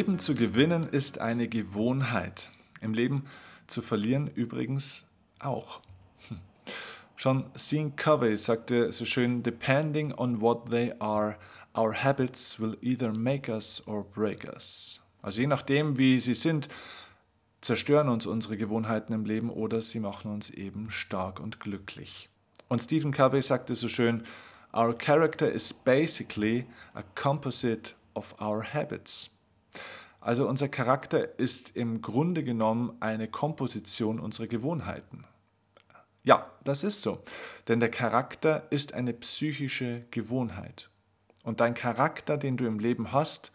Leben zu gewinnen ist eine Gewohnheit. Im Leben zu verlieren übrigens auch. Schon Sean Covey sagte so schön, depending on what they are, our habits will either make us or break us. Also je nachdem, wie sie sind, zerstören uns unsere Gewohnheiten im Leben oder sie machen uns eben stark und glücklich. Und Stephen Covey sagte so schön, Our character is basically a composite of our habits. Also unser Charakter ist im Grunde genommen eine Komposition unserer Gewohnheiten. Ja, das ist so. Denn der Charakter ist eine psychische Gewohnheit. Und dein Charakter, den du im Leben hast,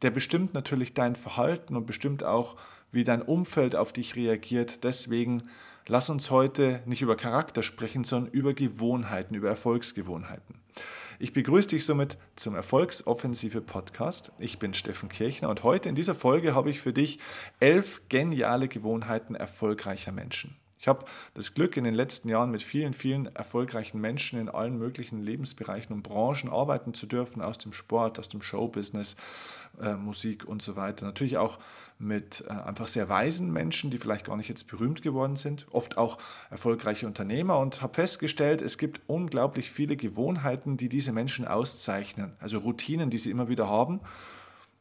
der bestimmt natürlich dein Verhalten und bestimmt auch, wie dein Umfeld auf dich reagiert. Deswegen lass uns heute nicht über Charakter sprechen, sondern über Gewohnheiten, über Erfolgsgewohnheiten. Ich begrüße dich somit zum Erfolgsoffensive Podcast. Ich bin Steffen Kirchner und heute in dieser Folge habe ich für dich elf geniale Gewohnheiten erfolgreicher Menschen. Ich habe das Glück, in den letzten Jahren mit vielen, vielen erfolgreichen Menschen in allen möglichen Lebensbereichen und Branchen arbeiten zu dürfen, aus dem Sport, aus dem Showbusiness, äh, Musik und so weiter. Natürlich auch mit äh, einfach sehr weisen Menschen, die vielleicht gar nicht jetzt berühmt geworden sind, oft auch erfolgreiche Unternehmer und habe festgestellt, es gibt unglaublich viele Gewohnheiten, die diese Menschen auszeichnen, also Routinen, die sie immer wieder haben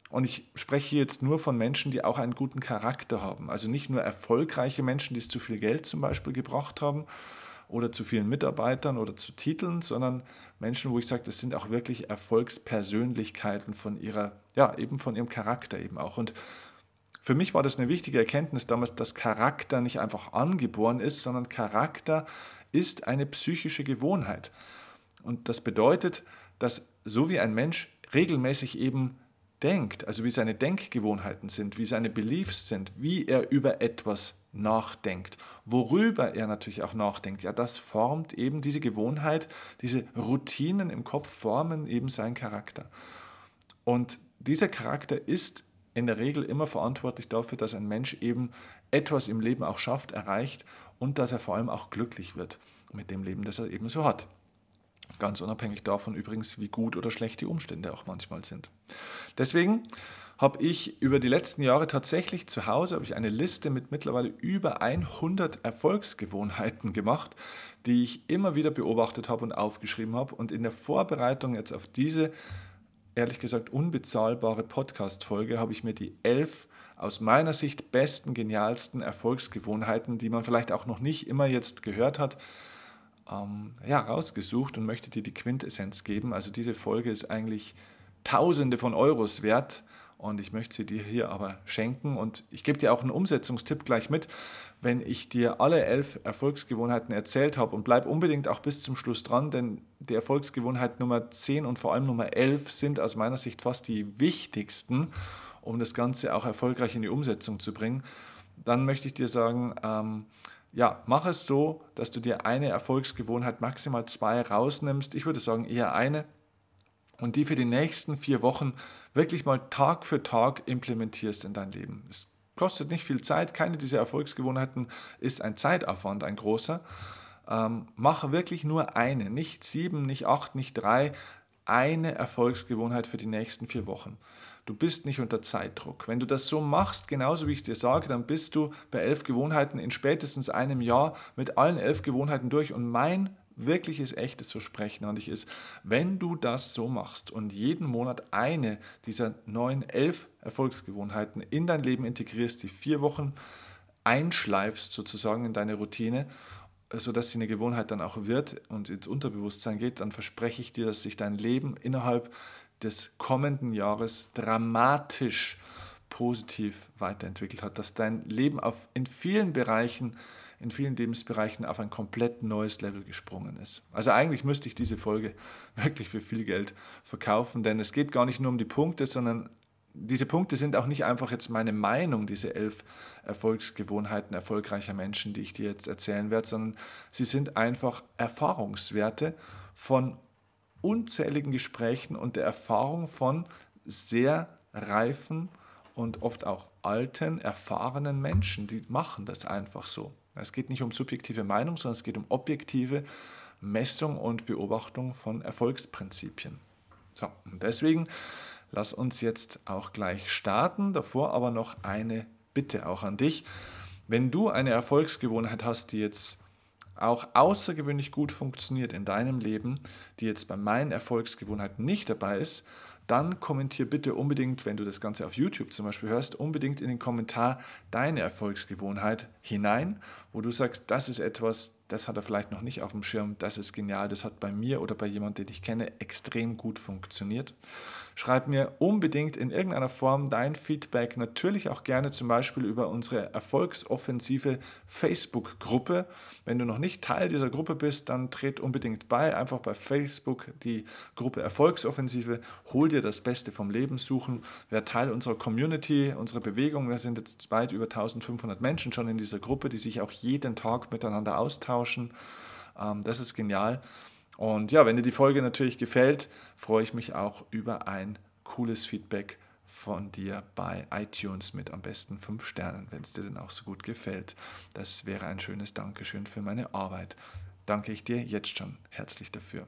und ich spreche jetzt nur von Menschen, die auch einen guten Charakter haben. Also nicht nur erfolgreiche Menschen, die es zu viel Geld zum Beispiel gebracht haben oder zu vielen Mitarbeitern oder zu Titeln, sondern Menschen, wo ich sage, das sind auch wirklich Erfolgspersönlichkeiten von ihrer, ja, eben von ihrem Charakter eben auch. Und für mich war das eine wichtige Erkenntnis damals, dass Charakter nicht einfach angeboren ist, sondern Charakter ist eine psychische Gewohnheit. Und das bedeutet, dass so wie ein Mensch regelmäßig eben denkt, also wie seine Denkgewohnheiten sind, wie seine Beliefs sind, wie er über etwas nachdenkt, worüber er natürlich auch nachdenkt, ja, das formt eben diese Gewohnheit, diese Routinen im Kopf formen eben seinen Charakter. Und dieser Charakter ist in der Regel immer verantwortlich dafür, dass ein Mensch eben etwas im Leben auch schafft, erreicht und dass er vor allem auch glücklich wird mit dem Leben, das er eben so hat. Ganz unabhängig davon übrigens, wie gut oder schlecht die Umstände auch manchmal sind. Deswegen habe ich über die letzten Jahre tatsächlich zu Hause habe ich eine Liste mit mittlerweile über 100 Erfolgsgewohnheiten gemacht, die ich immer wieder beobachtet habe und aufgeschrieben habe. Und in der Vorbereitung jetzt auf diese, ehrlich gesagt, unbezahlbare Podcast-Folge habe ich mir die elf aus meiner Sicht besten, genialsten Erfolgsgewohnheiten, die man vielleicht auch noch nicht immer jetzt gehört hat, ähm, ja, rausgesucht und möchte dir die Quintessenz geben. Also diese Folge ist eigentlich Tausende von Euros wert und ich möchte sie dir hier aber schenken und ich gebe dir auch einen Umsetzungstipp gleich mit, wenn ich dir alle elf Erfolgsgewohnheiten erzählt habe und bleib unbedingt auch bis zum Schluss dran, denn die Erfolgsgewohnheit Nummer 10 und vor allem Nummer 11 sind aus meiner Sicht fast die wichtigsten, um das Ganze auch erfolgreich in die Umsetzung zu bringen. Dann möchte ich dir sagen, ähm, ja, mach es so, dass du dir eine Erfolgsgewohnheit, maximal zwei rausnimmst. Ich würde sagen eher eine und die für die nächsten vier Wochen wirklich mal Tag für Tag implementierst in dein Leben. Es kostet nicht viel Zeit, keine dieser Erfolgsgewohnheiten ist ein Zeitaufwand, ein großer. Ähm, mach wirklich nur eine, nicht sieben, nicht acht, nicht drei, eine Erfolgsgewohnheit für die nächsten vier Wochen. Du bist nicht unter Zeitdruck. Wenn du das so machst, genauso wie ich es dir sage, dann bist du bei elf Gewohnheiten in spätestens einem Jahr mit allen elf Gewohnheiten durch. Und mein wirkliches, echtes Versprechen an dich ist, wenn du das so machst und jeden Monat eine dieser neuen elf Erfolgsgewohnheiten in dein Leben integrierst, die vier Wochen einschleifst sozusagen in deine Routine, sodass sie eine Gewohnheit dann auch wird und ins Unterbewusstsein geht, dann verspreche ich dir, dass sich dein Leben innerhalb des kommenden Jahres dramatisch positiv weiterentwickelt hat, dass dein Leben auf, in vielen Bereichen, in vielen Lebensbereichen auf ein komplett neues Level gesprungen ist. Also eigentlich müsste ich diese Folge wirklich für viel Geld verkaufen, denn es geht gar nicht nur um die Punkte, sondern diese Punkte sind auch nicht einfach jetzt meine Meinung, diese elf Erfolgsgewohnheiten erfolgreicher Menschen, die ich dir jetzt erzählen werde, sondern sie sind einfach Erfahrungswerte von unzähligen Gesprächen und der Erfahrung von sehr reifen und oft auch alten, erfahrenen Menschen, die machen das einfach so. Es geht nicht um subjektive Meinung, sondern es geht um objektive Messung und Beobachtung von Erfolgsprinzipien. So, und deswegen lass uns jetzt auch gleich starten. Davor aber noch eine Bitte auch an dich. Wenn du eine Erfolgsgewohnheit hast, die jetzt auch außergewöhnlich gut funktioniert in deinem Leben, die jetzt bei meinen Erfolgsgewohnheiten nicht dabei ist, dann kommentier bitte unbedingt, wenn du das Ganze auf YouTube zum Beispiel hörst, unbedingt in den Kommentar deine Erfolgsgewohnheit hinein, wo du sagst, das ist etwas, das hat er vielleicht noch nicht auf dem Schirm, das ist genial, das hat bei mir oder bei jemandem, den ich kenne, extrem gut funktioniert. Schreib mir unbedingt in irgendeiner Form dein Feedback, natürlich auch gerne zum Beispiel über unsere Erfolgsoffensive Facebook-Gruppe. Wenn du noch nicht Teil dieser Gruppe bist, dann tret unbedingt bei, einfach bei Facebook die Gruppe Erfolgsoffensive, hol dir das Beste vom Leben suchen, wer Teil unserer Community, unserer Bewegung, wir sind jetzt weit über 1500 Menschen schon in dieser Gruppe, die sich auch jeden Tag miteinander austauschen. Ähm, das ist genial. Und ja, wenn dir die Folge natürlich gefällt, freue ich mich auch über ein cooles Feedback von dir bei iTunes mit am besten fünf Sternen, wenn es dir denn auch so gut gefällt. Das wäre ein schönes Dankeschön für meine Arbeit. Danke ich dir jetzt schon herzlich dafür.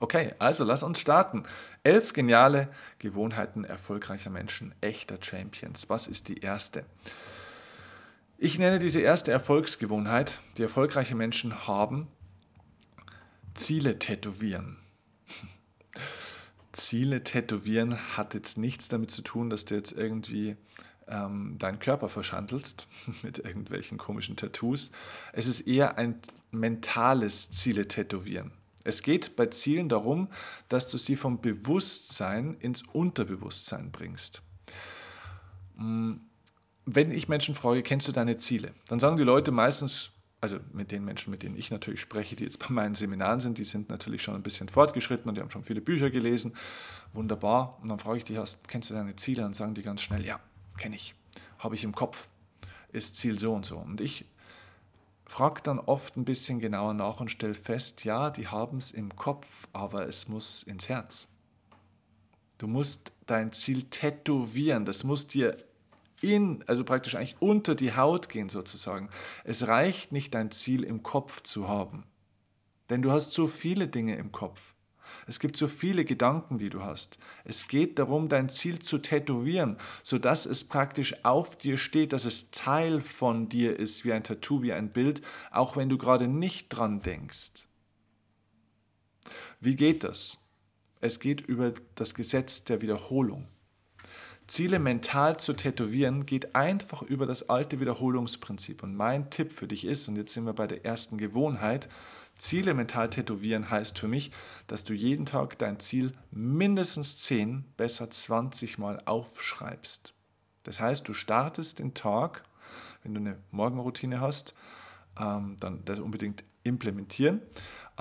Okay, also lass uns starten. Elf geniale Gewohnheiten erfolgreicher Menschen, echter Champions. Was ist die erste? Ich nenne diese erste Erfolgsgewohnheit, die erfolgreiche Menschen haben, Ziele tätowieren. Ziele tätowieren hat jetzt nichts damit zu tun, dass du jetzt irgendwie ähm, deinen Körper verschandelst mit irgendwelchen komischen Tattoos. Es ist eher ein mentales Ziele tätowieren. Es geht bei Zielen darum, dass du sie vom Bewusstsein ins Unterbewusstsein bringst. Mm, wenn ich Menschen frage, kennst du deine Ziele? Dann sagen die Leute meistens, also mit den Menschen, mit denen ich natürlich spreche, die jetzt bei meinen Seminaren sind, die sind natürlich schon ein bisschen fortgeschritten und die haben schon viele Bücher gelesen. Wunderbar. Und dann frage ich die, hast, kennst du deine Ziele? Und sagen die ganz schnell, ja, kenne ich. Habe ich im Kopf. Ist Ziel so und so. Und ich frage dann oft ein bisschen genauer nach und stelle fest, ja, die haben es im Kopf, aber es muss ins Herz. Du musst dein Ziel tätowieren. Das muss dir in, also praktisch eigentlich unter die Haut gehen sozusagen. Es reicht nicht, dein Ziel im Kopf zu haben. Denn du hast so viele Dinge im Kopf. Es gibt so viele Gedanken, die du hast. Es geht darum, dein Ziel zu tätowieren, sodass es praktisch auf dir steht, dass es Teil von dir ist, wie ein Tattoo, wie ein Bild, auch wenn du gerade nicht dran denkst. Wie geht das? Es geht über das Gesetz der Wiederholung. Ziele mental zu tätowieren, geht einfach über das alte Wiederholungsprinzip. Und mein Tipp für dich ist, und jetzt sind wir bei der ersten Gewohnheit, Ziele mental tätowieren heißt für mich, dass du jeden Tag dein Ziel mindestens 10, besser 20 Mal aufschreibst. Das heißt, du startest den Tag, wenn du eine Morgenroutine hast, ähm, dann das unbedingt implementieren.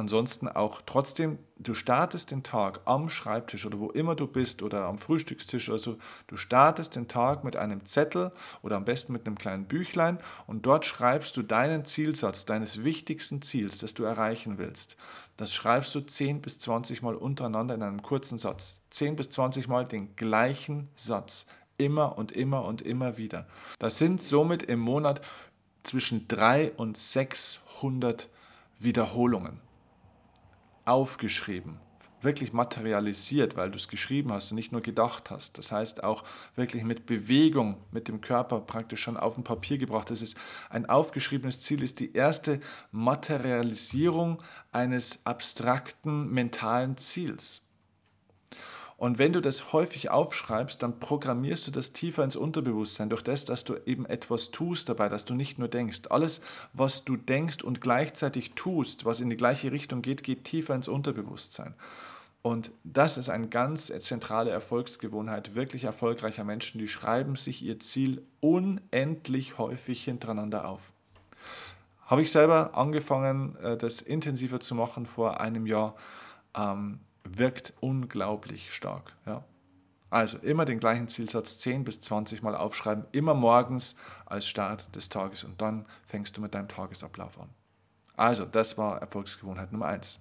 Ansonsten auch trotzdem, du startest den Tag am Schreibtisch oder wo immer du bist oder am Frühstückstisch also du startest den Tag mit einem Zettel oder am besten mit einem kleinen Büchlein und dort schreibst du deinen Zielsatz, deines wichtigsten Ziels, das du erreichen willst. Das schreibst du 10 bis 20 Mal untereinander in einem kurzen Satz. 10 bis 20 Mal den gleichen Satz. Immer und immer und immer wieder. Das sind somit im Monat zwischen 3 und 600 Wiederholungen aufgeschrieben, wirklich materialisiert, weil du es geschrieben hast und nicht nur gedacht hast. Das heißt auch wirklich mit Bewegung, mit dem Körper praktisch schon auf dem Papier gebracht. Das ist ein aufgeschriebenes Ziel, ist die erste Materialisierung eines abstrakten mentalen Ziels. Und wenn du das häufig aufschreibst, dann programmierst du das tiefer ins Unterbewusstsein durch das, dass du eben etwas tust dabei, dass du nicht nur denkst. Alles, was du denkst und gleichzeitig tust, was in die gleiche Richtung geht, geht tiefer ins Unterbewusstsein. Und das ist eine ganz zentrale Erfolgsgewohnheit wirklich erfolgreicher Menschen, die schreiben sich ihr Ziel unendlich häufig hintereinander auf. Habe ich selber angefangen, äh, das intensiver zu machen vor einem Jahr. Wirkt unglaublich stark. Ja. Also immer den gleichen Zielsatz 10 bis 20 Mal aufschreiben, immer morgens als Start des Tages und dann fängst du mit deinem Tagesablauf an. Also, das war Erfolgsgewohnheit Nummer 1.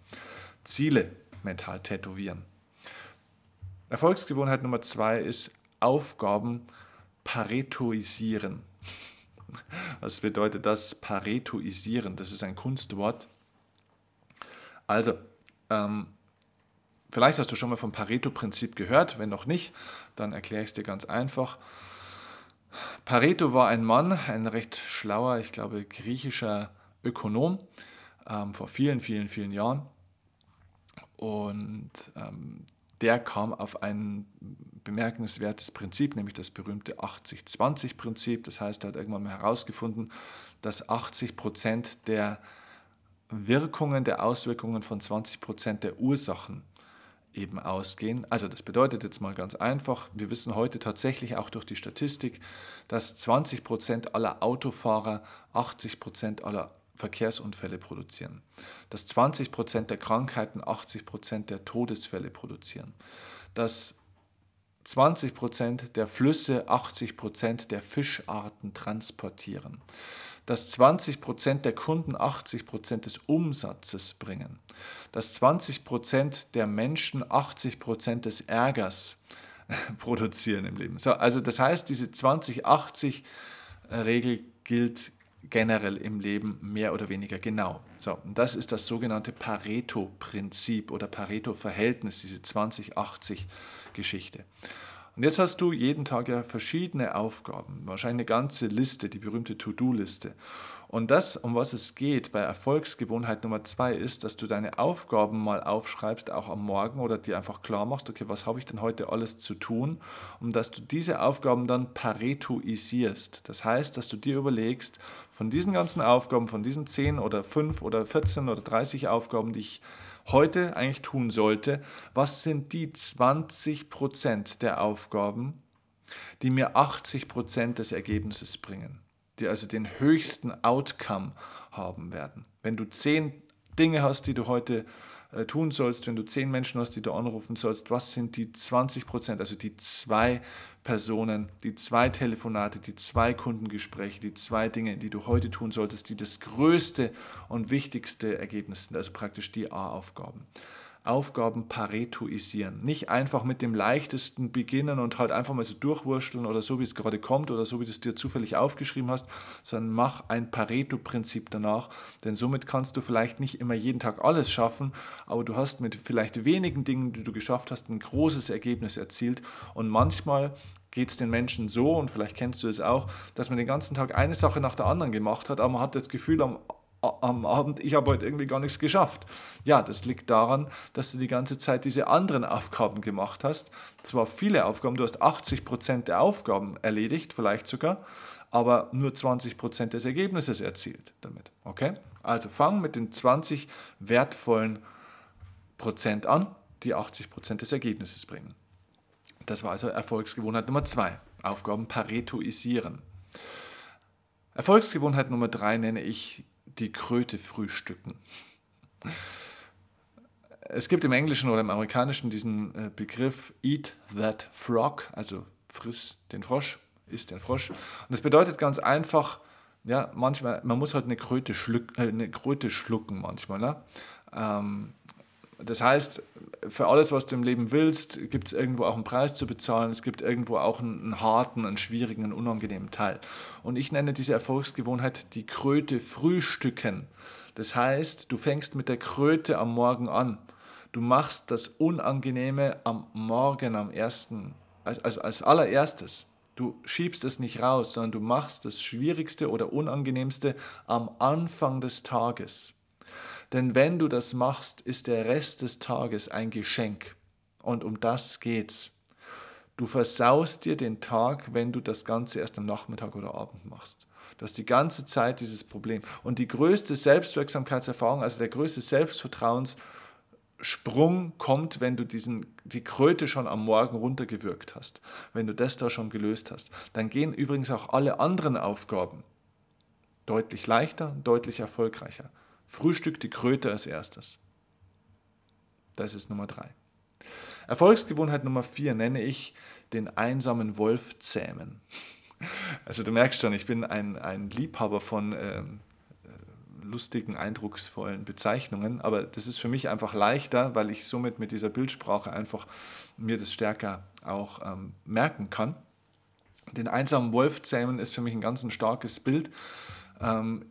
Ziele mental tätowieren. Erfolgsgewohnheit Nummer 2 ist Aufgaben paretoisieren. Was bedeutet das? Paretoisieren, das ist ein Kunstwort. Also, ähm, Vielleicht hast du schon mal vom Pareto-Prinzip gehört. Wenn noch nicht, dann erkläre ich es dir ganz einfach. Pareto war ein Mann, ein recht schlauer, ich glaube, griechischer Ökonom ähm, vor vielen, vielen, vielen Jahren. Und ähm, der kam auf ein bemerkenswertes Prinzip, nämlich das berühmte 80-20-Prinzip. Das heißt, er hat irgendwann mal herausgefunden, dass 80 Prozent der Wirkungen, der Auswirkungen von 20 Prozent der Ursachen eben ausgehen. Also das bedeutet jetzt mal ganz einfach, wir wissen heute tatsächlich auch durch die Statistik, dass 20 Prozent aller Autofahrer 80 Prozent aller Verkehrsunfälle produzieren, dass 20 Prozent der Krankheiten 80 Prozent der Todesfälle produzieren, dass 20 Prozent der Flüsse 80 Prozent der Fischarten transportieren, dass 20 Prozent der Kunden 80 Prozent des Umsatzes bringen, dass 20 Prozent der Menschen 80 Prozent des Ärgers produzieren im Leben. So, also das heißt, diese 20-80-Regel gilt generell im Leben mehr oder weniger genau. So, und das ist das sogenannte Pareto-Prinzip oder Pareto-Verhältnis, diese 20-80-Geschichte. Und jetzt hast du jeden Tag ja verschiedene Aufgaben, wahrscheinlich eine ganze Liste, die berühmte To-Do-Liste. Und das, um was es geht bei Erfolgsgewohnheit Nummer zwei, ist, dass du deine Aufgaben mal aufschreibst, auch am Morgen oder dir einfach klar machst, okay, was habe ich denn heute alles zu tun? Und dass du diese Aufgaben dann paretoisierst. Das heißt, dass du dir überlegst, von diesen ganzen Aufgaben, von diesen 10 oder 5 oder 14 oder 30 Aufgaben, die ich heute eigentlich tun sollte, was sind die 20 Prozent der Aufgaben, die mir 80 Prozent des Ergebnisses bringen? Die also den höchsten Outcome haben werden. Wenn du zehn Dinge hast, die du heute äh, tun sollst, wenn du zehn Menschen hast, die du anrufen sollst, was sind die 20 Prozent, also die zwei Personen, die zwei Telefonate, die zwei Kundengespräche, die zwei Dinge, die du heute tun solltest, die das größte und wichtigste Ergebnis sind, also praktisch die A-Aufgaben. Aufgaben paretoisieren. Nicht einfach mit dem leichtesten beginnen und halt einfach mal so durchwurschteln oder so, wie es gerade kommt oder so, wie du es dir zufällig aufgeschrieben hast, sondern mach ein Pareto-Prinzip danach, denn somit kannst du vielleicht nicht immer jeden Tag alles schaffen, aber du hast mit vielleicht wenigen Dingen, die du geschafft hast, ein großes Ergebnis erzielt und manchmal geht es den Menschen so, und vielleicht kennst du es auch, dass man den ganzen Tag eine Sache nach der anderen gemacht hat, aber man hat das Gefühl, am am Abend, ich habe heute irgendwie gar nichts geschafft. Ja, das liegt daran, dass du die ganze Zeit diese anderen Aufgaben gemacht hast. Zwar viele Aufgaben, du hast 80 Prozent der Aufgaben erledigt, vielleicht sogar, aber nur 20 Prozent des Ergebnisses erzielt damit. Okay? Also fang mit den 20 wertvollen Prozent an, die 80 Prozent des Ergebnisses bringen. Das war also Erfolgsgewohnheit Nummer zwei. Aufgaben paretoisieren. Erfolgsgewohnheit Nummer drei nenne ich die Kröte frühstücken. Es gibt im Englischen oder im Amerikanischen diesen äh, Begriff Eat that frog, also friss den Frosch, isst den Frosch. Und das bedeutet ganz einfach, ja, manchmal, man muss halt eine Kröte, schluck, äh, eine Kröte schlucken manchmal. Ne? Ähm, das heißt, für alles, was du im Leben willst, gibt es irgendwo auch einen Preis zu bezahlen. Es gibt irgendwo auch einen, einen, harten, einen schwierigen, einen unangenehmen Teil. Und ich nenne diese Erfolgsgewohnheit die Kröte frühstücken. Das heißt, du fängst mit der Kröte am Morgen an. Du machst das Unangenehme am Morgen, am ersten, als, als allererstes. Du schiebst es nicht raus, sondern du machst das Schwierigste oder Unangenehmste am Anfang des Tages. Denn wenn du das machst, ist der Rest des Tages ein Geschenk. Und um das geht's. Du versaust dir den Tag, wenn du das Ganze erst am Nachmittag oder Abend machst. Du hast die ganze Zeit dieses Problem. Und die größte Selbstwirksamkeitserfahrung, also der größte Selbstvertrauenssprung kommt, wenn du diesen, die Kröte schon am Morgen runtergewürgt hast. Wenn du das da schon gelöst hast. Dann gehen übrigens auch alle anderen Aufgaben deutlich leichter, deutlich erfolgreicher. Frühstück die Kröte als erstes. Das ist Nummer drei. Erfolgsgewohnheit Nummer vier nenne ich den einsamen Wolf zähmen. Also du merkst schon, ich bin ein, ein Liebhaber von ähm, äh, lustigen, eindrucksvollen Bezeichnungen, aber das ist für mich einfach leichter, weil ich somit mit dieser Bildsprache einfach mir das stärker auch ähm, merken kann. Den einsamen Wolf zähmen ist für mich ein ganz ein starkes Bild. Ähm,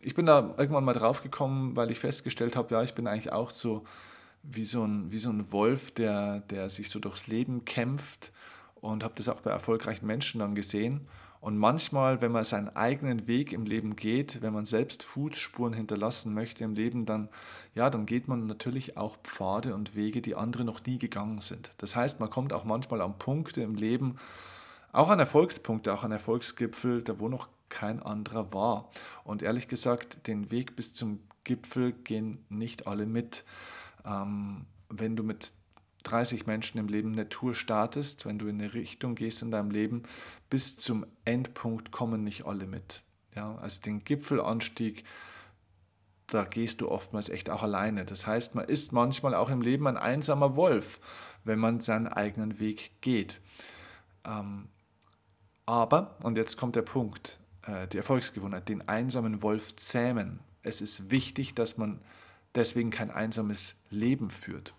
ich bin da irgendwann mal drauf gekommen, weil ich festgestellt habe, ja, ich bin eigentlich auch so wie so ein, wie so ein Wolf, der, der sich so durchs Leben kämpft und habe das auch bei erfolgreichen Menschen dann gesehen. Und manchmal, wenn man seinen eigenen Weg im Leben geht, wenn man selbst Fußspuren hinterlassen möchte im Leben, dann, ja, dann geht man natürlich auch Pfade und Wege, die andere noch nie gegangen sind. Das heißt, man kommt auch manchmal an Punkte im Leben, auch an Erfolgspunkte, auch an Erfolgsgipfel, da wo noch kein anderer war. Und ehrlich gesagt, den Weg bis zum Gipfel gehen nicht alle mit. Ähm, wenn du mit 30 Menschen im Leben eine Tour startest, wenn du in eine Richtung gehst in deinem Leben, bis zum Endpunkt kommen nicht alle mit. Ja, also den Gipfelanstieg, da gehst du oftmals echt auch alleine. Das heißt, man ist manchmal auch im Leben ein einsamer Wolf, wenn man seinen eigenen Weg geht. Ähm, aber, und jetzt kommt der Punkt, die Erfolgsgewohnheit, den einsamen Wolf zähmen. Es ist wichtig, dass man deswegen kein einsames Leben führt.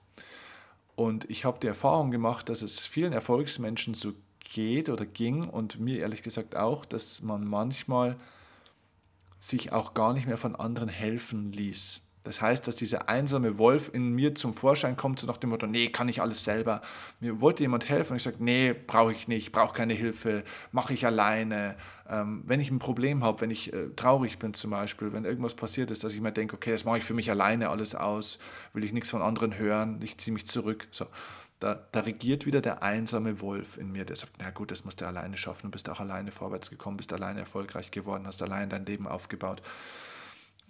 Und ich habe die Erfahrung gemacht, dass es vielen Erfolgsmenschen so geht oder ging und mir ehrlich gesagt auch, dass man manchmal sich auch gar nicht mehr von anderen helfen ließ. Das heißt, dass dieser einsame Wolf in mir zum Vorschein kommt, so nach dem Motto, nee, kann ich alles selber. Mir wollte jemand helfen und ich sage, nee, brauche ich nicht, brauche keine Hilfe, mache ich alleine. Ähm, wenn ich ein Problem habe, wenn ich äh, traurig bin zum Beispiel, wenn irgendwas passiert ist, dass ich mir denke, okay, das mache ich für mich alleine alles aus, will ich nichts von anderen hören, ich ziehe mich zurück. So, da, da, regiert wieder der einsame Wolf in mir, der sagt, na gut, das musst du alleine schaffen, du bist auch alleine vorwärts gekommen, bist alleine erfolgreich geworden, hast allein dein Leben aufgebaut.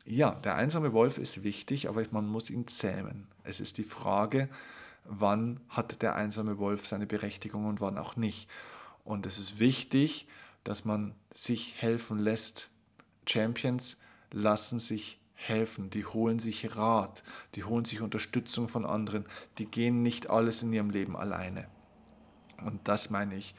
Ja, der einsame Wolf ist wichtig, aber man muss ihn zähmen. Es ist die Frage, wann hat der einsame Wolf seine Berechtigung und wann auch nicht. Und es ist wichtig, dass man sich helfen lässt. Champions lassen sich helfen, die holen sich Rat, die holen sich Unterstützung von anderen, die gehen nicht alles in ihrem Leben alleine. Und das meine ich,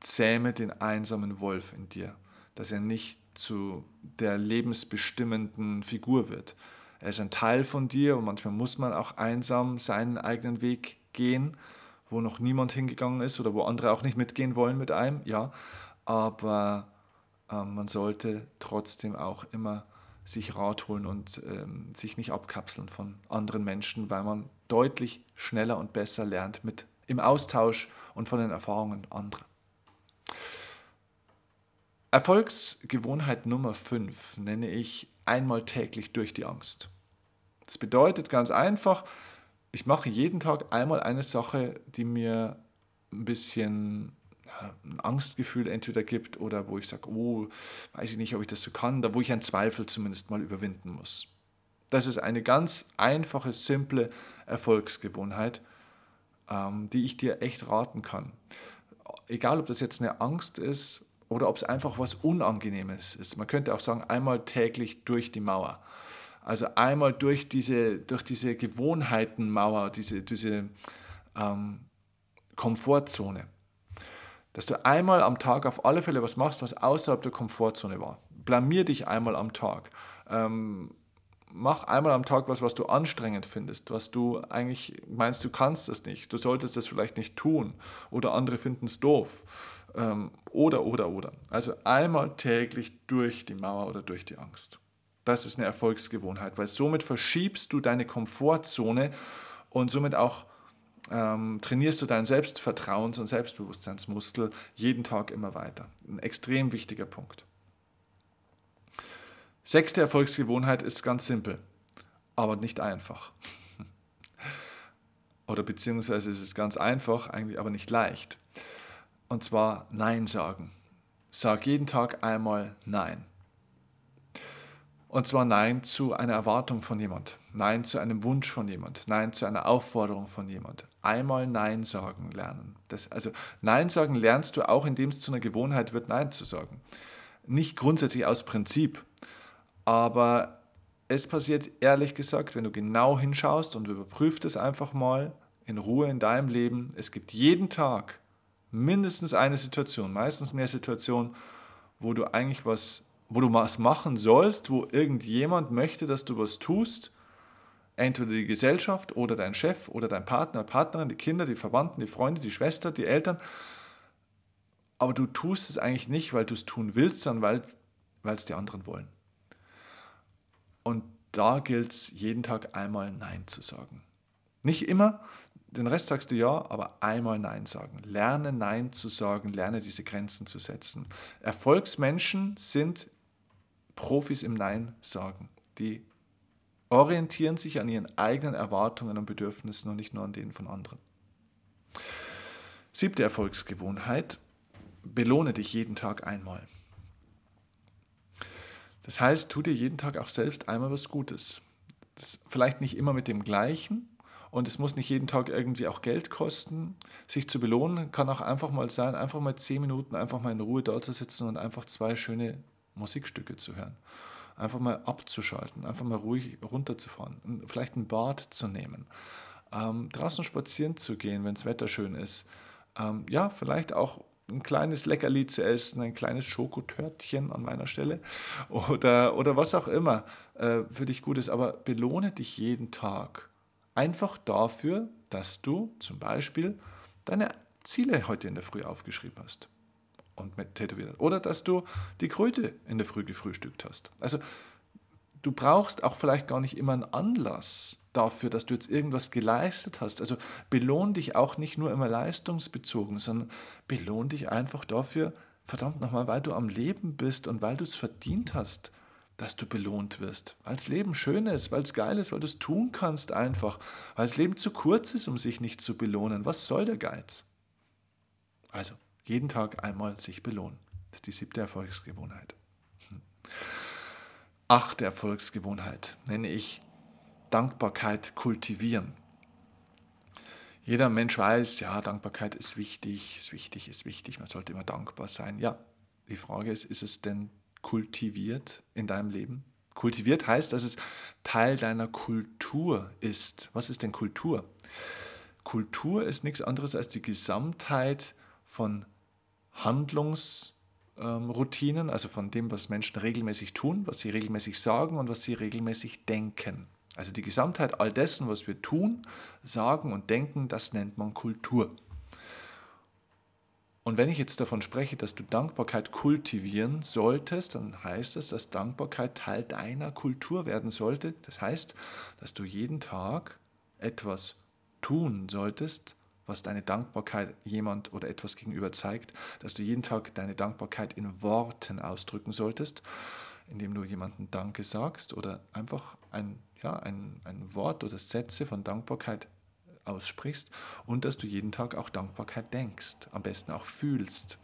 zähme den einsamen Wolf in dir, dass er nicht zu der lebensbestimmenden Figur wird. Er ist ein Teil von dir und manchmal muss man auch einsam seinen eigenen Weg gehen, wo noch niemand hingegangen ist oder wo andere auch nicht mitgehen wollen mit einem, ja. Aber äh, man sollte trotzdem auch immer sich Rat holen und ähm, sich nicht abkapseln von anderen Menschen, weil man deutlich schneller und besser lernt mit im Austausch und von den Erfahrungen anderer. Erfolgsgewohnheit Nummer 5 nenne ich einmal täglich durch die Angst. Das bedeutet ganz einfach, ich mache jeden Tag einmal eine Sache, die mir ein bisschen ein Angstgefühl entweder gibt oder wo ich sage, oh, weiß ich nicht, ob ich das so kann, da wo ich einen Zweifel zumindest mal überwinden muss. Das ist eine ganz einfache, simple Erfolgsgewohnheit, ähm, die ich dir echt raten kann. Egal, ob das jetzt eine Angst ist oder ob es einfach was Unangenehmes ist. Man könnte auch sagen, einmal täglich durch die Mauer. Also einmal durch diese, durch diese Gewohnheitenmauer, diese, diese ähm, Komfortzone. Dass du einmal am Tag auf alle Fälle was machst, was außerhalb der Komfortzone war. Blamier dich einmal am Tag. Ähm, mach einmal am Tag was, was du anstrengend findest, was du eigentlich meinst, du kannst es nicht. Du solltest es vielleicht nicht tun oder andere finden es doof. Ähm, oder, oder, oder. Also einmal täglich durch die Mauer oder durch die Angst. Das ist eine Erfolgsgewohnheit, weil somit verschiebst du deine Komfortzone und somit auch ähm, trainierst du deinen Selbstvertrauens- und Selbstbewusstseinsmuskel jeden Tag immer weiter. Ein extrem wichtiger Punkt. Sechste Erfolgsgewohnheit ist ganz simpel, aber nicht einfach. Oder beziehungsweise ist es ganz einfach, eigentlich aber nicht leicht. Und zwar Nein sagen. Sag jeden Tag einmal Nein. Und zwar Nein zu einer Erwartung von jemand, Nein zu einem Wunsch von jemand, Nein zu einer Aufforderung von jemand. Einmal Nein sagen lernen. Das, also Nein sagen lernst du auch, indem es zu einer Gewohnheit wird, Nein zu sagen. Nicht grundsätzlich aus Prinzip, aber es passiert ehrlich gesagt, wenn du genau hinschaust und überprüft es einfach mal in Ruhe in deinem Leben. Es gibt jeden Tag mindestens eine Situation, meistens mehr Situationen, wo du eigentlich was, wo du was machen sollst, wo irgendjemand möchte, dass du was tust. Entweder die Gesellschaft oder dein Chef oder dein Partner, Partnerin, die Kinder, die Verwandten, die Freunde, die Schwester, die Eltern. Aber du tust es eigentlich nicht, weil du es tun willst, sondern weil es die anderen wollen. Und da gilt es jeden Tag einmal Nein zu sagen. Nicht immer, den Rest sagst du ja, aber einmal Nein sagen. Lerne Nein zu sagen, lerne diese Grenzen zu setzen. Erfolgsmenschen sind Profis im Nein sagen. Die orientieren sich an ihren eigenen Erwartungen und Bedürfnissen und nicht nur an denen von anderen. Siebte Erfolgsgewohnheit, belohne dich jeden Tag einmal. Das heißt, tu dir jeden Tag auch selbst einmal was Gutes. Das vielleicht nicht immer mit dem gleichen und es muss nicht jeden Tag irgendwie auch Geld kosten. Sich zu belohnen kann auch einfach mal sein, einfach mal zehn Minuten einfach mal in Ruhe da zu sitzen und einfach zwei schöne Musikstücke zu hören. Einfach mal abzuschalten, einfach mal ruhig runterzufahren, vielleicht ein Bad zu nehmen, ähm, draußen spazieren zu gehen, wenn das Wetter schön ist, ähm, ja, vielleicht auch ein kleines Leckerli zu essen, ein kleines Schokotörtchen an meiner Stelle oder, oder was auch immer äh, für dich gut ist. Aber belohne dich jeden Tag einfach dafür, dass du zum Beispiel deine Ziele heute in der Früh aufgeschrieben hast und mit tätowiert. Oder dass du die Kröte in der Früh gefrühstückt hast. Also du brauchst auch vielleicht gar nicht immer einen Anlass dafür, dass du jetzt irgendwas geleistet hast. Also belohn dich auch nicht nur immer leistungsbezogen, sondern belohn dich einfach dafür, verdammt nochmal, weil du am Leben bist und weil du es verdient hast, dass du belohnt wirst. Weil das Leben schön ist, weil es geil ist, weil du es tun kannst einfach. Weil das Leben zu kurz ist, um sich nicht zu belohnen. Was soll der Geiz? Also, jeden Tag einmal sich belohnen. Das ist die siebte Erfolgsgewohnheit. Hm. Achte Erfolgsgewohnheit nenne ich Dankbarkeit kultivieren. Jeder Mensch weiß, ja, Dankbarkeit ist wichtig, ist wichtig, ist wichtig, man sollte immer dankbar sein. Ja, die Frage ist, ist es denn kultiviert in deinem Leben? Kultiviert heißt, dass es Teil deiner Kultur ist. Was ist denn Kultur? Kultur ist nichts anderes als die Gesamtheit von Handlungsroutinen, also von dem, was Menschen regelmäßig tun, was sie regelmäßig sagen und was sie regelmäßig denken. Also die Gesamtheit all dessen, was wir tun, sagen und denken, das nennt man Kultur. Und wenn ich jetzt davon spreche, dass du Dankbarkeit kultivieren solltest, dann heißt das, dass Dankbarkeit Teil deiner Kultur werden sollte. Das heißt, dass du jeden Tag etwas tun solltest, was deine Dankbarkeit jemand oder etwas gegenüber zeigt, dass du jeden Tag deine Dankbarkeit in Worten ausdrücken solltest, indem du jemandem Danke sagst oder einfach ein ja, ein, ein Wort oder Sätze von Dankbarkeit aussprichst und dass du jeden Tag auch Dankbarkeit denkst, am besten auch fühlst.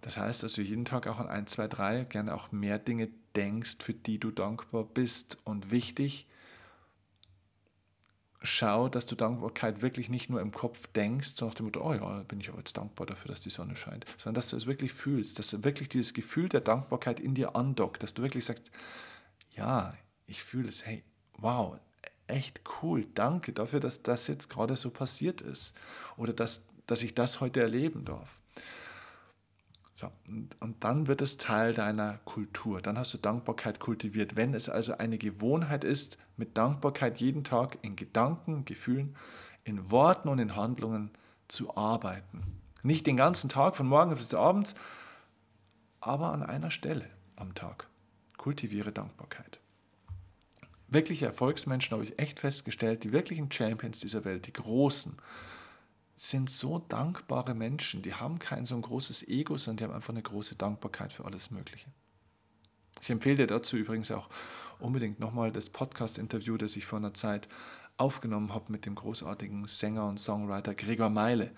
Das heißt, dass du jeden Tag auch an ein, zwei, drei, gerne auch mehr Dinge denkst, für die du dankbar bist. Und wichtig, schau, dass du Dankbarkeit wirklich nicht nur im Kopf denkst, so nach dem Motto, oh ja, bin ich aber jetzt dankbar dafür, dass die Sonne scheint, sondern dass du es wirklich fühlst, dass wirklich dieses Gefühl der Dankbarkeit in dir andockt, dass du wirklich sagst, ja, ich fühle es, hey, wow, echt cool, danke dafür, dass das jetzt gerade so passiert ist oder dass, dass ich das heute erleben darf. So, und, und dann wird es Teil deiner Kultur. Dann hast du Dankbarkeit kultiviert. Wenn es also eine Gewohnheit ist, mit Dankbarkeit jeden Tag in Gedanken, Gefühlen, in Worten und in Handlungen zu arbeiten. Nicht den ganzen Tag, von morgens bis abends, aber an einer Stelle am Tag. Kultiviere Dankbarkeit wirkliche Erfolgsmenschen, habe ich echt festgestellt, die wirklichen Champions dieser Welt, die Großen, sind so dankbare Menschen. Die haben kein so ein großes Ego, sondern die haben einfach eine große Dankbarkeit für alles Mögliche. Ich empfehle dir dazu übrigens auch unbedingt nochmal das Podcast-Interview, das ich vor einer Zeit aufgenommen habe mit dem großartigen Sänger und Songwriter Gregor Meile,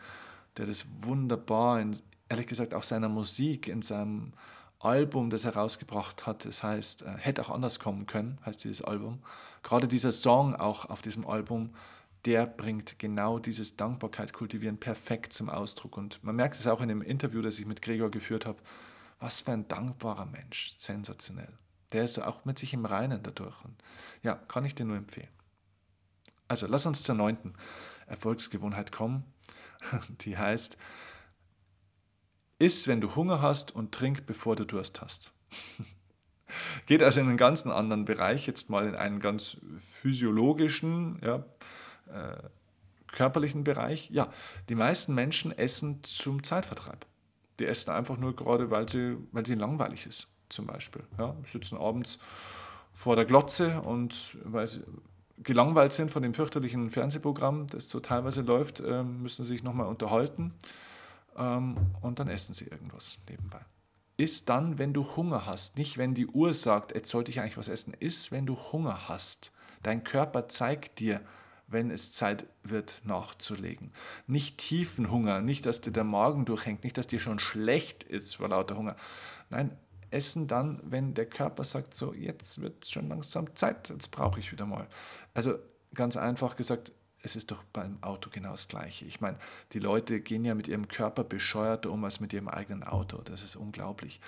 der das wunderbar, in, ehrlich gesagt auch seiner Musik, in seinem Album, das er rausgebracht hat. Das heißt, äh, hätte auch anders kommen können, heißt dieses Album. Gerade dieser Song auch auf diesem Album, der bringt genau dieses Dankbarkeit kultivieren perfekt zum Ausdruck. Und man merkt es auch in dem Interview, das ich mit Gregor geführt habe. Was für ein dankbarer Mensch, sensationell. Der ist auch mit sich im Reinen dadurch. Und ja, kann ich dir nur empfehlen. Also lass uns zur neunten Erfolgsgewohnheit kommen. Die heißt, Iss, wenn du Hunger hast und trink, bevor du Durst hast. Geht also in einen ganz anderen Bereich, jetzt mal in einen ganz physiologischen, ja, äh, körperlichen Bereich. Ja, die meisten Menschen essen zum Zeitvertreib. Die essen einfach nur gerade, weil sie, weil sie langweilig ist, zum Beispiel. Ja, sitzen abends vor der Glotze und weil sie, gelangweilt sind von dem fürchterlichen Fernsehprogramm, das so teilweise läuft, ähm, müssen sie sich nochmal unterhalten ähm, und dann essen sie irgendwas nebenbei. Ist dann, wenn du Hunger hast, nicht wenn die Uhr sagt, jetzt sollte ich eigentlich was essen, ist, wenn du Hunger hast. Dein Körper zeigt dir, wenn es Zeit wird nachzulegen. Nicht tiefen Hunger, nicht, dass dir der Magen durchhängt, nicht, dass dir schon schlecht ist vor lauter Hunger. Nein, essen dann, wenn der Körper sagt, so jetzt wird es schon langsam Zeit, jetzt brauche ich wieder mal. Also ganz einfach gesagt, es ist doch beim Auto genau das Gleiche. Ich meine, die Leute gehen ja mit ihrem Körper bescheuerter um als mit ihrem eigenen Auto. Das ist unglaublich.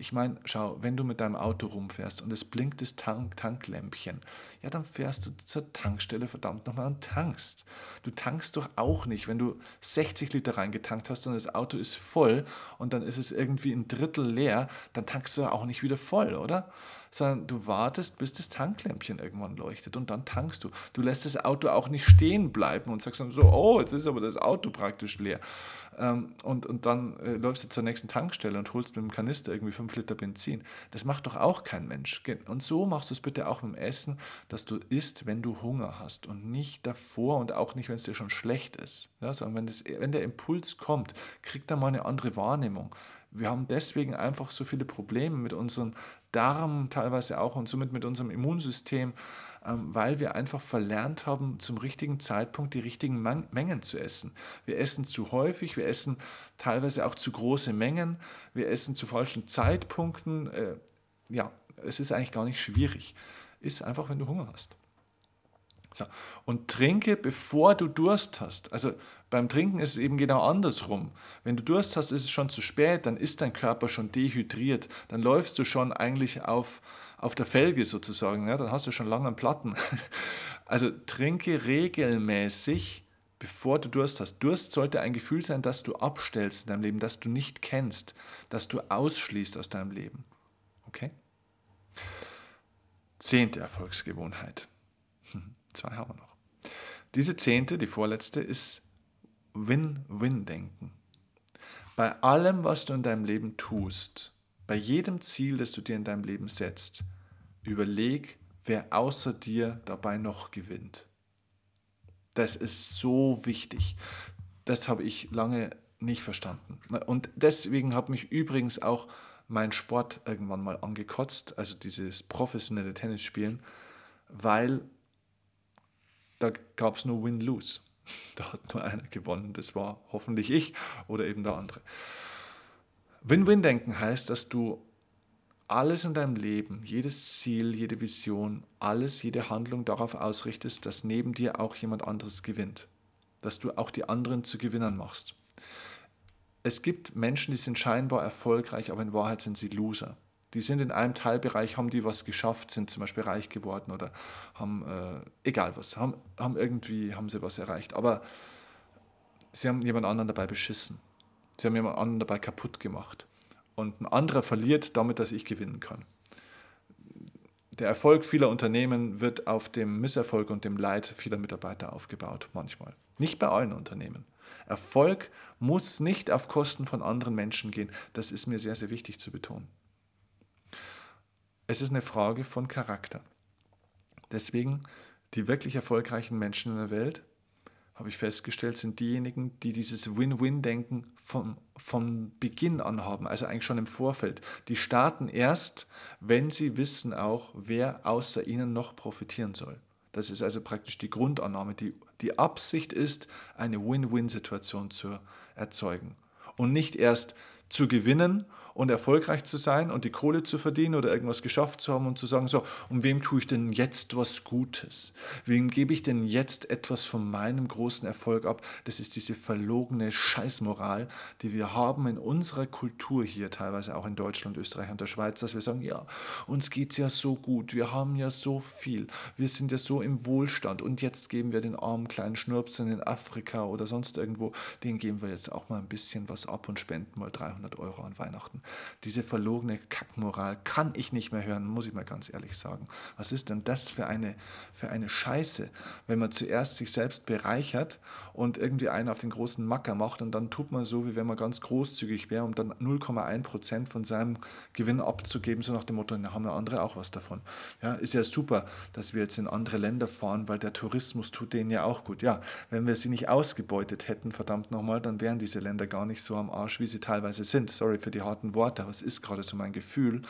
Ich meine, schau, wenn du mit deinem Auto rumfährst und es blinkt das Tank Tanklämpchen, ja, dann fährst du zur Tankstelle verdammt nochmal und tankst. Du tankst doch auch nicht, wenn du 60 Liter reingetankt hast und das Auto ist voll und dann ist es irgendwie ein Drittel leer, dann tankst du auch nicht wieder voll, oder? Sondern du wartest, bis das Tanklämpchen irgendwann leuchtet und dann tankst du. Du lässt das Auto auch nicht stehen bleiben und sagst dann so, oh, jetzt ist aber das Auto praktisch leer. Ähm, und, und dann äh, läufst du zur nächsten Tankstelle und holst mit dem Kanister irgendwie 5 Liter Benzin. Das macht doch auch kein Mensch. Und so machst du es bitte auch mit dem Essen, dass du isst, wenn du Hunger hast und nicht davor und auch nicht, wenn es dir schon schlecht ist. Ja, sondern wenn, das, wenn der Impuls kommt, kriegt er mal eine andere Wahrnehmung. Wir haben deswegen einfach so viele Probleme mit unseren Darm teilweise auch und somit mit unserem Immunsystem, ähm, weil wir einfach verlernt haben, zum richtigen Zeitpunkt die richtigen Mengen zu essen. Wir essen zu häufig, wir essen teilweise auch zu große Mengen, wir essen zu falschen Zeitpunkten. Äh, ja, es ist eigentlich gar nicht schwierig. Ist einfach, wenn du Hunger hast. So. Und trinke, bevor du Durst hast. Also beim Trinken ist es eben genau andersrum. Wenn du Durst hast, ist es schon zu spät, dann ist dein Körper schon dehydriert, dann läufst du schon eigentlich auf, auf der Felge sozusagen, ja? dann hast du schon lange einen Platten. Also trinke regelmäßig, bevor du Durst hast. Durst sollte ein Gefühl sein, das du abstellst in deinem Leben, das du nicht kennst, das du ausschließt aus deinem Leben. Okay? Zehnte Erfolgsgewohnheit. Zwei haben wir noch. Diese zehnte, die vorletzte, ist Win-Win-Denken. Bei allem, was du in deinem Leben tust, bei jedem Ziel, das du dir in deinem Leben setzt, überleg, wer außer dir dabei noch gewinnt. Das ist so wichtig. Das habe ich lange nicht verstanden. Und deswegen hat mich übrigens auch mein Sport irgendwann mal angekotzt, also dieses professionelle Tennisspielen, weil da gab es nur Win-Lose. Da hat nur einer gewonnen, das war hoffentlich ich oder eben der andere. Win-Win-Denken heißt, dass du alles in deinem Leben, jedes Ziel, jede Vision, alles, jede Handlung darauf ausrichtest, dass neben dir auch jemand anderes gewinnt. Dass du auch die anderen zu Gewinnern machst. Es gibt Menschen, die sind scheinbar erfolgreich, aber in Wahrheit sind sie Loser. Die sind in einem Teilbereich, haben die was geschafft, sind zum Beispiel reich geworden oder haben, äh, egal was, haben, haben irgendwie, haben sie was erreicht. Aber sie haben jemand anderen dabei beschissen. Sie haben jemand anderen dabei kaputt gemacht. Und ein anderer verliert damit, dass ich gewinnen kann. Der Erfolg vieler Unternehmen wird auf dem Misserfolg und dem Leid vieler Mitarbeiter aufgebaut, manchmal. Nicht bei allen Unternehmen. Erfolg muss nicht auf Kosten von anderen Menschen gehen. Das ist mir sehr, sehr wichtig zu betonen. Es ist eine Frage von Charakter. Deswegen, die wirklich erfolgreichen Menschen in der Welt, habe ich festgestellt, sind diejenigen, die dieses Win-Win-Denken von, von Beginn an haben, also eigentlich schon im Vorfeld. Die starten erst, wenn sie wissen auch, wer außer ihnen noch profitieren soll. Das ist also praktisch die Grundannahme. Die, die Absicht ist, eine Win-Win-Situation zu erzeugen. Und nicht erst zu gewinnen und erfolgreich zu sein und die Kohle zu verdienen oder irgendwas geschafft zu haben und zu sagen, so, um wem tue ich denn jetzt was Gutes? Wem gebe ich denn jetzt etwas von meinem großen Erfolg ab? Das ist diese verlogene Scheißmoral, die wir haben in unserer Kultur hier, teilweise auch in Deutschland, Österreich und der Schweiz, dass wir sagen, ja, uns geht es ja so gut, wir haben ja so viel, wir sind ja so im Wohlstand und jetzt geben wir den armen kleinen Schnurpsen in Afrika oder sonst irgendwo, denen geben wir jetzt auch mal ein bisschen was ab und spenden mal 300 Euro an Weihnachten. Diese verlogene Kackmoral kann ich nicht mehr hören, muss ich mal ganz ehrlich sagen. Was ist denn das für eine, für eine Scheiße, wenn man zuerst sich selbst bereichert und irgendwie einen auf den großen Macker macht und dann tut man so, wie wenn man ganz großzügig wäre, um dann 0,1 Prozent von seinem Gewinn abzugeben, so nach dem Motto, da haben ja andere auch was davon. Ja, ist ja super, dass wir jetzt in andere Länder fahren, weil der Tourismus tut denen ja auch gut. Ja, wenn wir sie nicht ausgebeutet hätten, verdammt nochmal, dann wären diese Länder gar nicht so am Arsch, wie sie teilweise sind. Sorry für die harten Worte, aber es ist gerade so mein Gefühl.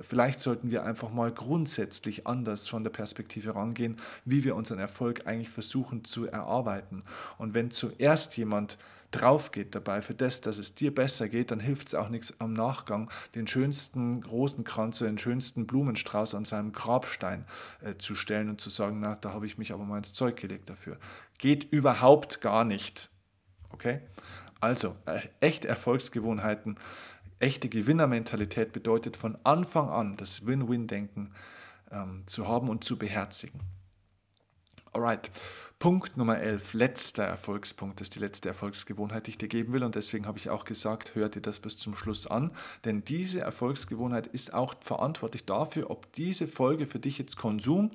Vielleicht sollten wir einfach mal grundsätzlich anders von der Perspektive rangehen, wie wir unseren Erfolg eigentlich versuchen zu erarbeiten. Und wenn zuerst jemand drauf geht dabei für das, dass es dir besser geht, dann hilft es auch nichts am Nachgang, den schönsten Rosenkranz oder den schönsten Blumenstrauß an seinem Grabstein äh, zu stellen und zu sagen, na, da habe ich mich aber mal ins Zeug gelegt dafür. Geht überhaupt gar nicht. Okay? Also, äh, echte Erfolgsgewohnheiten, echte Gewinnermentalität bedeutet von Anfang an das Win-Win-Denken ähm, zu haben und zu beherzigen. Alright, Punkt Nummer 11, letzter Erfolgspunkt, das ist die letzte Erfolgsgewohnheit, die ich dir geben will. Und deswegen habe ich auch gesagt, hör dir das bis zum Schluss an. Denn diese Erfolgsgewohnheit ist auch verantwortlich dafür, ob diese Folge für dich jetzt Konsum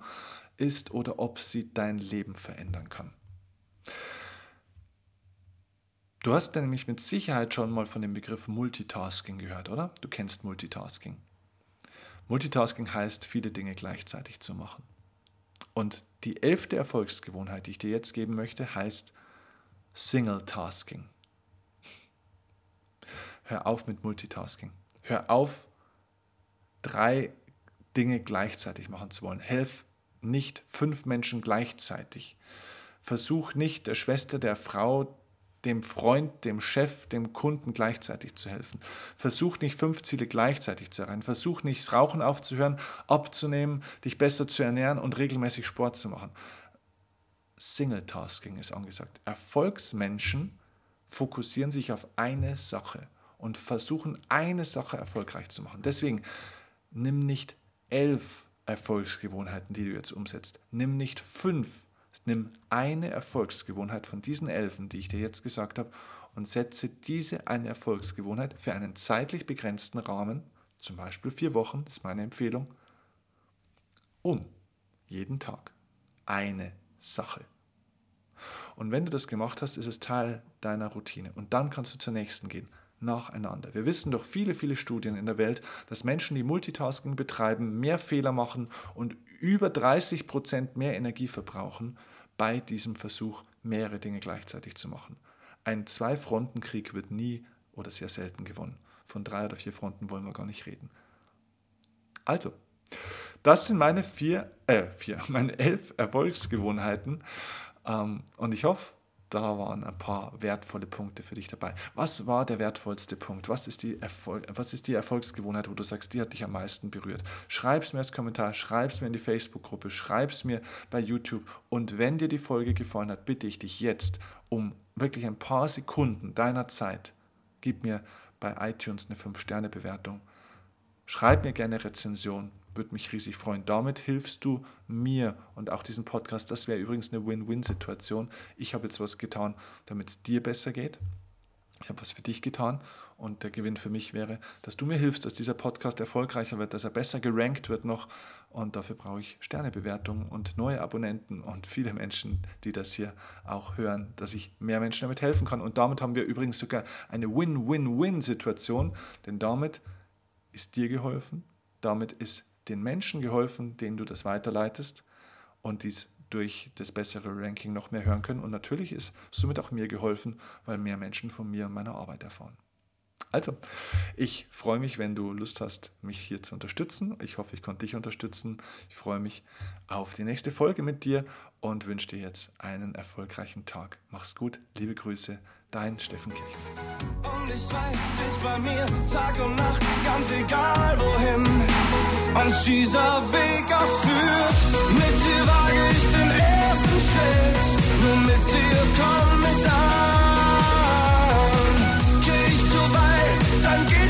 ist oder ob sie dein Leben verändern kann. Du hast nämlich mit Sicherheit schon mal von dem Begriff Multitasking gehört, oder? Du kennst Multitasking. Multitasking heißt, viele Dinge gleichzeitig zu machen. Und die elfte Erfolgsgewohnheit, die ich dir jetzt geben möchte, heißt Single Tasking. Hör auf mit Multitasking. Hör auf, drei Dinge gleichzeitig machen zu wollen. Helf nicht fünf Menschen gleichzeitig. Versuch nicht der Schwester, der Frau, dem Freund, dem Chef, dem Kunden gleichzeitig zu helfen. Versuch nicht fünf Ziele gleichzeitig zu erreichen. Versuch nicht das Rauchen aufzuhören, abzunehmen, dich besser zu ernähren und regelmäßig Sport zu machen. Single-Tasking ist angesagt. Erfolgsmenschen fokussieren sich auf eine Sache und versuchen eine Sache erfolgreich zu machen. Deswegen nimm nicht elf Erfolgsgewohnheiten, die du jetzt umsetzt. Nimm nicht fünf Nimm eine Erfolgsgewohnheit von diesen Elfen, die ich dir jetzt gesagt habe, und setze diese eine Erfolgsgewohnheit für einen zeitlich begrenzten Rahmen, zum Beispiel vier Wochen, ist meine Empfehlung, um. Jeden Tag. Eine Sache. Und wenn du das gemacht hast, ist es Teil deiner Routine. Und dann kannst du zur nächsten gehen nacheinander. Wir wissen durch viele, viele Studien in der Welt, dass Menschen, die Multitasking betreiben, mehr Fehler machen und über 30 Prozent mehr Energie verbrauchen bei diesem Versuch, mehrere Dinge gleichzeitig zu machen. Ein Zwei-Fronten-Krieg wird nie oder sehr selten gewonnen. Von drei oder vier Fronten wollen wir gar nicht reden. Also, das sind meine vier, äh, vier, meine elf Erfolgsgewohnheiten. Ähm, und ich hoffe, da waren ein paar wertvolle Punkte für dich dabei. Was war der wertvollste Punkt? Was ist die, Erfolg, was ist die Erfolgsgewohnheit, wo du sagst, die hat dich am meisten berührt? Schreib es mir als Kommentar, schreib es mir in die Facebook-Gruppe, schreib es mir bei YouTube. Und wenn dir die Folge gefallen hat, bitte ich dich jetzt um wirklich ein paar Sekunden deiner Zeit, gib mir bei iTunes eine 5-Sterne-Bewertung. Schreib mir gerne Rezension, würde mich riesig freuen. Damit hilfst du mir und auch diesem Podcast. Das wäre übrigens eine Win-Win-Situation. Ich habe jetzt was getan, damit es dir besser geht. Ich habe was für dich getan und der Gewinn für mich wäre, dass du mir hilfst, dass dieser Podcast erfolgreicher wird, dass er besser gerankt wird noch. Und dafür brauche ich Sternebewertungen und neue Abonnenten und viele Menschen, die das hier auch hören, dass ich mehr Menschen damit helfen kann. Und damit haben wir übrigens sogar eine Win-Win-Win-Situation, denn damit ist dir geholfen, damit ist den Menschen geholfen, denen du das weiterleitest und dies durch das bessere Ranking noch mehr hören können. Und natürlich ist somit auch mir geholfen, weil mehr Menschen von mir und meiner Arbeit erfahren. Also, ich freue mich, wenn du Lust hast, mich hier zu unterstützen. Ich hoffe, ich konnte dich unterstützen. Ich freue mich auf die nächste Folge mit dir und wünsche dir jetzt einen erfolgreichen Tag. Mach's gut, liebe Grüße, Dein Steffen Kirchner. Und ich weiß, dich bei mir Tag und Nacht, ganz egal wohin uns dieser Weg auch führt. Mit dir wage ich den ersten Schritt, nur mit dir komm ich an. Geh ich zu weit, dann geh